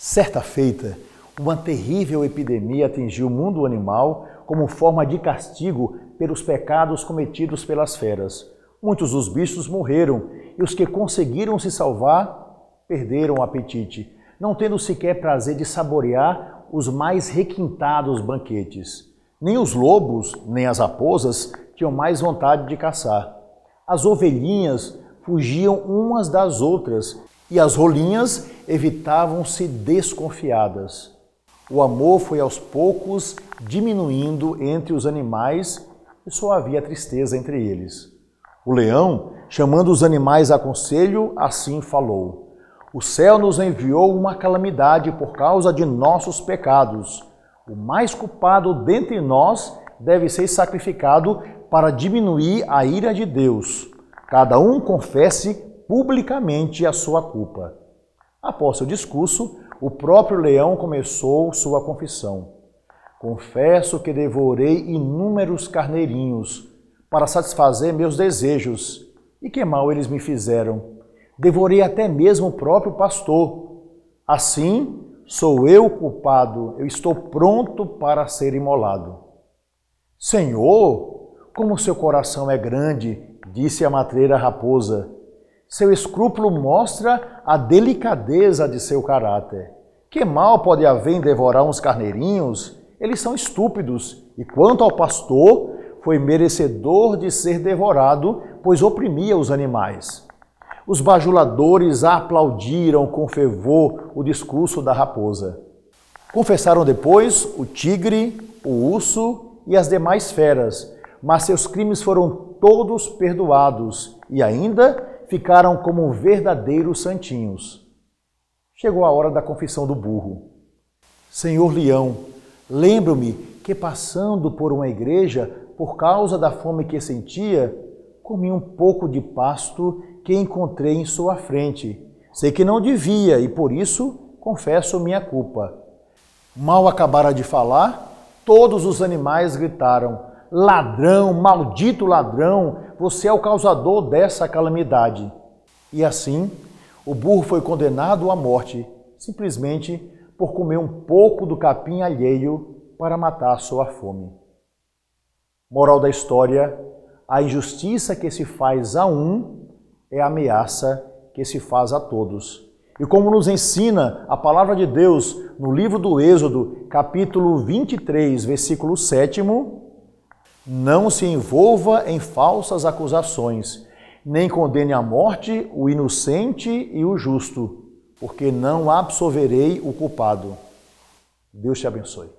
Certa feita, uma terrível epidemia atingiu o mundo animal como forma de castigo pelos pecados cometidos pelas feras. Muitos dos bichos morreram e os que conseguiram se salvar perderam o apetite, não tendo sequer prazer de saborear os mais requintados banquetes. Nem os lobos, nem as raposas tinham mais vontade de caçar. As ovelhinhas fugiam umas das outras e as rolinhas evitavam-se desconfiadas. O amor foi aos poucos diminuindo entre os animais e só havia tristeza entre eles. O leão, chamando os animais a conselho, assim falou: O céu nos enviou uma calamidade por causa de nossos pecados. O mais culpado dentre nós deve ser sacrificado para diminuir a ira de Deus. Cada um confesse publicamente a sua culpa. Após seu discurso, o próprio leão começou sua confissão. Confesso que devorei inúmeros carneirinhos para satisfazer meus desejos, e que mal eles me fizeram. Devorei até mesmo o próprio pastor. Assim, sou eu culpado, eu estou pronto para ser imolado. Senhor, como seu coração é grande, disse a matreira raposa. Seu escrúpulo mostra a delicadeza de seu caráter. Que mal pode haver em devorar uns carneirinhos? Eles são estúpidos. E quanto ao pastor, foi merecedor de ser devorado, pois oprimia os animais. Os bajuladores aplaudiram com fervor o discurso da raposa. Confessaram depois o tigre, o urso e as demais feras, mas seus crimes foram todos perdoados e ainda ficaram como verdadeiros santinhos. Chegou a hora da confissão do burro. Senhor Leão, lembro-me que passando por uma igreja, por causa da fome que sentia, comi um pouco de pasto que encontrei em sua frente. Sei que não devia e por isso confesso minha culpa. Mal acabara de falar, todos os animais gritaram: Ladrão, maldito ladrão, você é o causador dessa calamidade. E assim, o burro foi condenado à morte, simplesmente por comer um pouco do capim alheio para matar sua fome. Moral da história: a injustiça que se faz a um é a ameaça que se faz a todos. E como nos ensina a palavra de Deus no livro do Êxodo, capítulo 23, versículo 7, não se envolva em falsas acusações, nem condene à morte o inocente e o justo, porque não absolverei o culpado. Deus te abençoe.